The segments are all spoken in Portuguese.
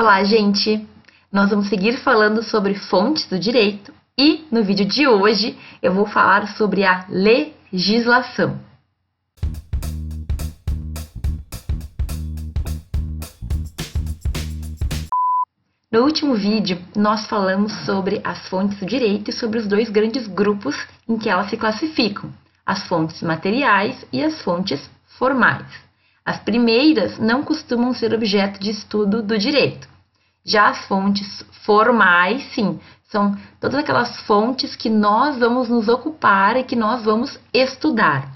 Olá, gente! Nós vamos seguir falando sobre fontes do direito e no vídeo de hoje eu vou falar sobre a legislação. No último vídeo, nós falamos sobre as fontes do direito e sobre os dois grandes grupos em que elas se classificam: as fontes materiais e as fontes formais. As primeiras não costumam ser objeto de estudo do direito. Já as fontes formais, sim, são todas aquelas fontes que nós vamos nos ocupar e que nós vamos estudar.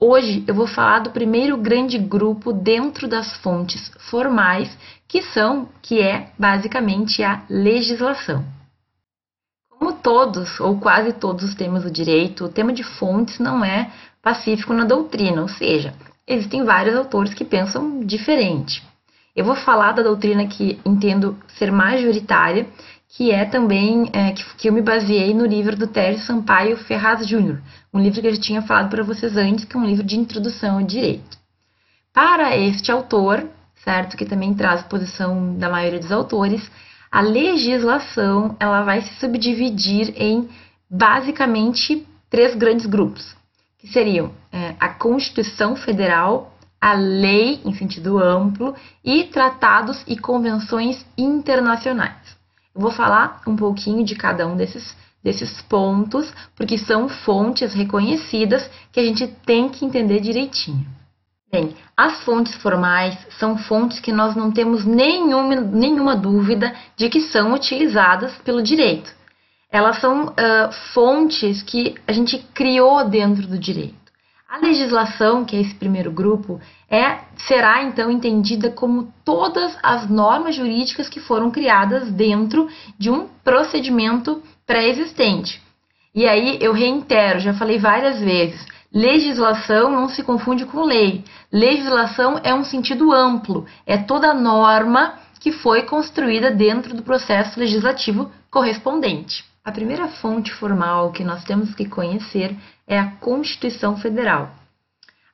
Hoje eu vou falar do primeiro grande grupo dentro das fontes formais, que são, que é basicamente a legislação. Como todos ou quase todos os temas do direito, o tema de fontes não é pacífico na doutrina, ou seja, existem vários autores que pensam diferente. Eu vou falar da doutrina que entendo ser majoritária, que é também é, que, que, eu me baseei no livro do Tércio Sampaio Ferraz Júnior, um livro que eu já tinha falado para vocês antes, que é um livro de introdução ao direito. Para este autor, certo, que também traz a posição da maioria dos autores, a legislação ela vai se subdividir em basicamente três grandes grupos que seriam é, a Constituição Federal, a lei em sentido amplo e tratados e convenções internacionais. Eu vou falar um pouquinho de cada um desses, desses pontos, porque são fontes reconhecidas que a gente tem que entender direitinho. Bem, as fontes formais são fontes que nós não temos nenhuma, nenhuma dúvida de que são utilizadas pelo direito elas são uh, fontes que a gente criou dentro do direito. A legislação, que é esse primeiro grupo, é será então entendida como todas as normas jurídicas que foram criadas dentro de um procedimento pré-existente. E aí eu reitero, já falei várias vezes, legislação não se confunde com lei. Legislação é um sentido amplo, é toda norma que foi construída dentro do processo legislativo correspondente. A primeira fonte formal que nós temos que conhecer é a Constituição Federal.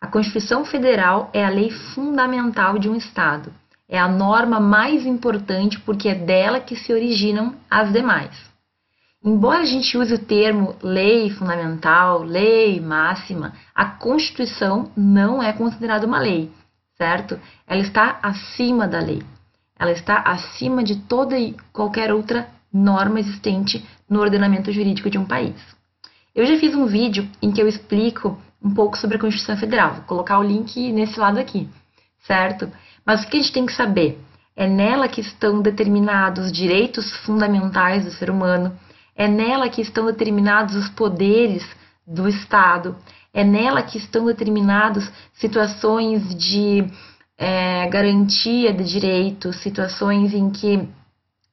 A Constituição Federal é a lei fundamental de um Estado. É a norma mais importante porque é dela que se originam as demais. Embora a gente use o termo lei fundamental, lei máxima, a Constituição não é considerada uma lei, certo? Ela está acima da lei. Ela está acima de toda e qualquer outra norma existente no ordenamento jurídico de um país. Eu já fiz um vídeo em que eu explico um pouco sobre a Constituição Federal, vou colocar o link nesse lado aqui, certo? Mas o que a gente tem que saber? É nela que estão determinados os direitos fundamentais do ser humano, é nela que estão determinados os poderes do Estado, é nela que estão determinadas situações de é, garantia de direitos, situações em que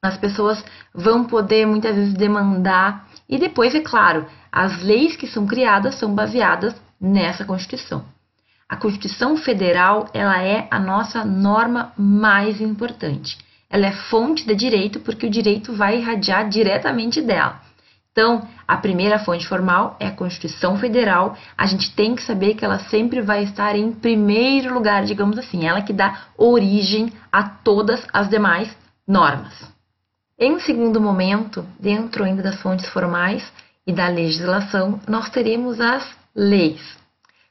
as pessoas vão poder muitas vezes demandar. E depois, é claro, as leis que são criadas são baseadas nessa Constituição. A Constituição Federal, ela é a nossa norma mais importante. Ela é fonte de direito porque o direito vai irradiar diretamente dela. Então, a primeira fonte formal é a Constituição Federal. A gente tem que saber que ela sempre vai estar em primeiro lugar, digamos assim, ela que dá origem a todas as demais normas. Em um segundo momento, dentro ainda das fontes formais e da legislação, nós teremos as leis.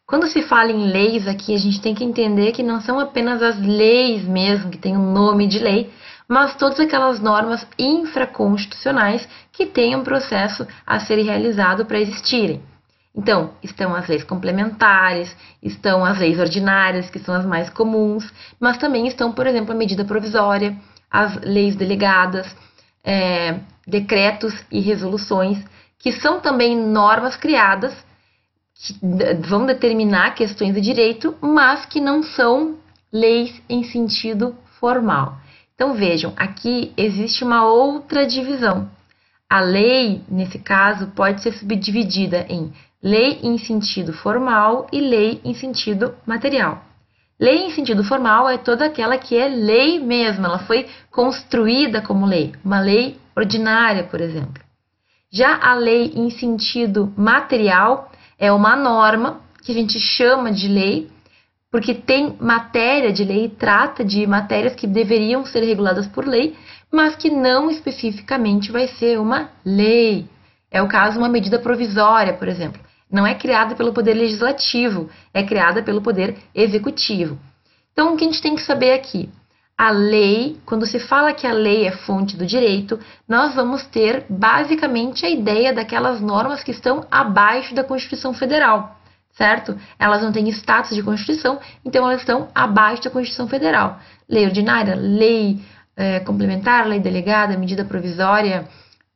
Quando se fala em leis aqui, a gente tem que entender que não são apenas as leis mesmo, que têm o um nome de lei, mas todas aquelas normas infraconstitucionais que têm um processo a ser realizado para existirem. Então, estão as leis complementares, estão as leis ordinárias, que são as mais comuns, mas também estão, por exemplo, a medida provisória, as leis delegadas, é, decretos e resoluções, que são também normas criadas que vão determinar questões de direito, mas que não são leis em sentido formal. Então vejam, aqui existe uma outra divisão. A lei, nesse caso, pode ser subdividida em lei em sentido formal e lei em sentido material. Lei em sentido formal é toda aquela que é lei mesmo, ela foi construída como lei, uma lei ordinária, por exemplo. Já a lei em sentido material é uma norma que a gente chama de lei porque tem matéria de lei, trata de matérias que deveriam ser reguladas por lei, mas que não especificamente vai ser uma lei. É o caso de uma medida provisória, por exemplo. Não é criada pelo Poder Legislativo, é criada pelo Poder Executivo. Então, o que a gente tem que saber aqui? A lei, quando se fala que a lei é fonte do direito, nós vamos ter basicamente a ideia daquelas normas que estão abaixo da Constituição Federal, certo? Elas não têm status de Constituição, então elas estão abaixo da Constituição Federal. Lei ordinária, lei é, complementar, lei delegada, medida provisória,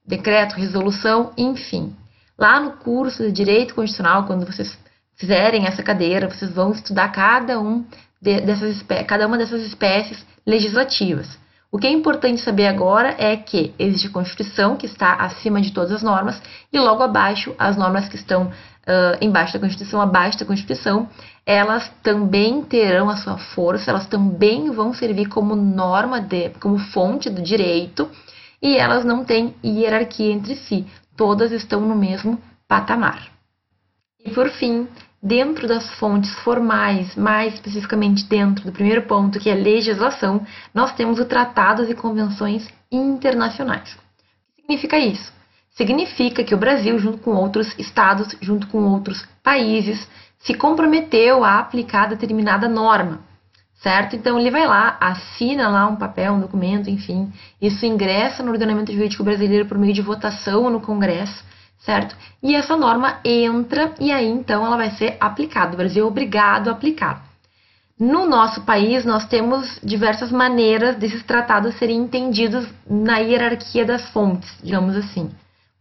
decreto, resolução, enfim. Lá no curso de Direito Constitucional, quando vocês fizerem essa cadeira, vocês vão estudar cada, um de, dessas, cada uma dessas espécies legislativas. O que é importante saber agora é que existe a Constituição, que está acima de todas as normas, e logo abaixo, as normas que estão uh, embaixo da Constituição, abaixo da Constituição, elas também terão a sua força, elas também vão servir como norma, de, como fonte do direito, e elas não têm hierarquia entre si, todas estão no mesmo patamar. E por fim, dentro das fontes formais, mais especificamente dentro do primeiro ponto, que é legislação, nós temos o tratados e convenções internacionais. O que significa isso? Significa que o Brasil, junto com outros estados, junto com outros países, se comprometeu a aplicar determinada norma, certo? Então ele vai lá, assina lá um papel, um documento, enfim, isso ingressa no ordenamento jurídico brasileiro por meio de votação no Congresso, certo? E essa norma entra e aí então ela vai ser aplicada. O Brasil é obrigado a aplicar. No nosso país, nós temos diversas maneiras desses tratados serem entendidos na hierarquia das fontes, digamos assim.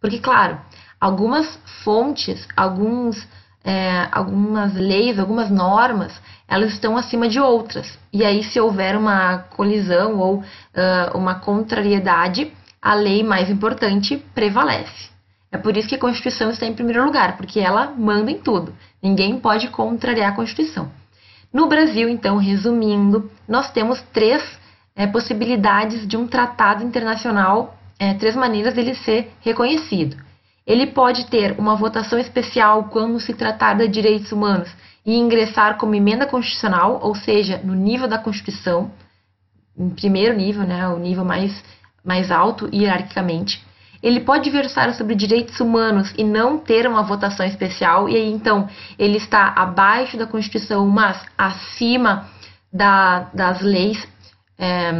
Porque, claro, algumas fontes, alguns é, algumas leis, algumas normas, elas estão acima de outras. E aí, se houver uma colisão ou uh, uma contrariedade, a lei mais importante prevalece. É por isso que a Constituição está em primeiro lugar, porque ela manda em tudo. Ninguém pode contrariar a Constituição. No Brasil, então, resumindo, nós temos três é, possibilidades de um tratado internacional, é, três maneiras dele ser reconhecido. Ele pode ter uma votação especial quando se tratar de direitos humanos e ingressar como emenda constitucional, ou seja, no nível da Constituição, em primeiro nível, né, o nível mais, mais alto hierarquicamente. Ele pode versar sobre direitos humanos e não ter uma votação especial, e aí então ele está abaixo da Constituição, mas acima da, das leis é,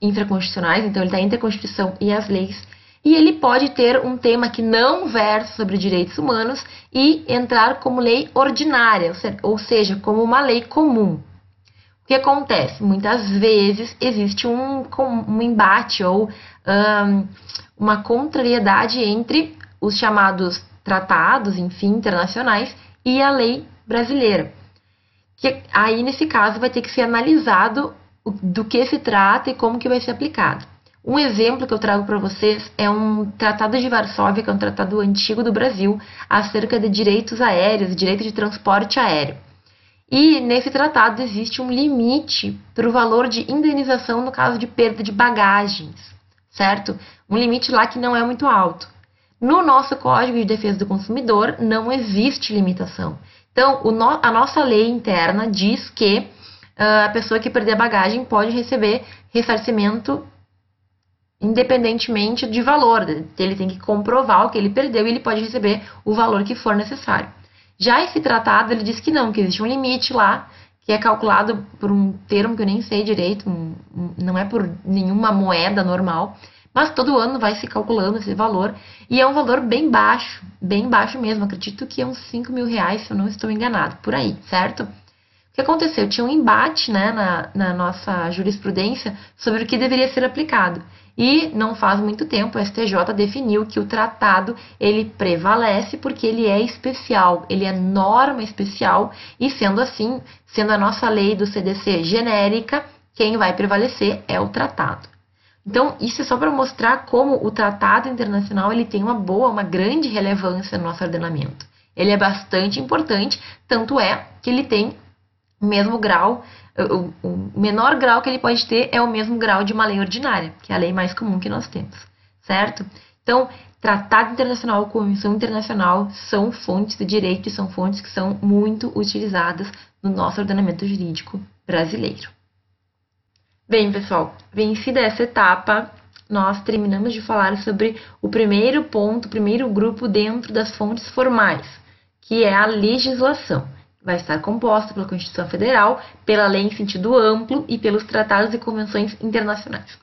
infraconstitucionais, então ele está entre a Constituição e as leis e ele pode ter um tema que não versa sobre direitos humanos e entrar como lei ordinária, ou seja, como uma lei comum. O que acontece? Muitas vezes existe um, um embate ou um, uma contrariedade entre os chamados tratados, enfim, internacionais e a lei brasileira. Que aí, nesse caso, vai ter que ser analisado do que se trata e como que vai ser aplicado. Um exemplo que eu trago para vocês é um Tratado de Varsóvia, que é um tratado antigo do Brasil, acerca de direitos aéreos, direito de transporte aéreo. E nesse tratado existe um limite para o valor de indenização no caso de perda de bagagens, certo? Um limite lá que não é muito alto. No nosso Código de Defesa do Consumidor não existe limitação. Então, no, a nossa lei interna diz que uh, a pessoa que perder a bagagem pode receber ressarcimento independentemente de valor. Ele tem que comprovar o que ele perdeu e ele pode receber o valor que for necessário. Já esse tratado, ele diz que não, que existe um limite lá, que é calculado por um termo que eu nem sei direito, não é por nenhuma moeda normal, mas todo ano vai se calculando esse valor, e é um valor bem baixo, bem baixo mesmo, acredito que é uns 5 mil reais, se eu não estou enganado, por aí, certo? O que aconteceu? Tinha um embate né, na, na nossa jurisprudência sobre o que deveria ser aplicado. E não faz muito tempo o STJ definiu que o tratado ele prevalece porque ele é especial, ele é norma especial e sendo assim, sendo a nossa lei do CDC genérica, quem vai prevalecer é o tratado. Então, isso é só para mostrar como o tratado internacional ele tem uma boa, uma grande relevância no nosso ordenamento. Ele é bastante importante, tanto é que ele tem o mesmo grau o, menor grau que ele pode ter é o mesmo grau de uma lei ordinária, que é a lei mais comum que nós temos, certo? Então, tratado internacional, convenção internacional são fontes de direito e são fontes que são muito utilizadas no nosso ordenamento jurídico brasileiro. Bem, pessoal, vencida essa etapa, nós terminamos de falar sobre o primeiro ponto, o primeiro grupo dentro das fontes formais, que é a legislação. Vai estar composta pela Constituição Federal, pela lei em sentido amplo e pelos tratados e convenções internacionais.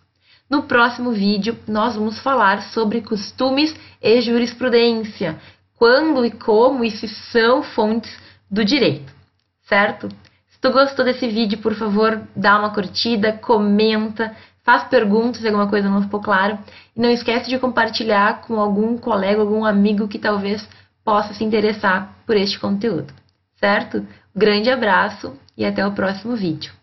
No próximo vídeo, nós vamos falar sobre costumes e jurisprudência, quando e como e se são fontes do direito, certo? Se tu gostou desse vídeo, por favor, dá uma curtida, comenta, faz perguntas se alguma coisa não ficou claro e não esquece de compartilhar com algum colega, algum amigo que talvez possa se interessar por este conteúdo, certo? Grande abraço e até o próximo vídeo.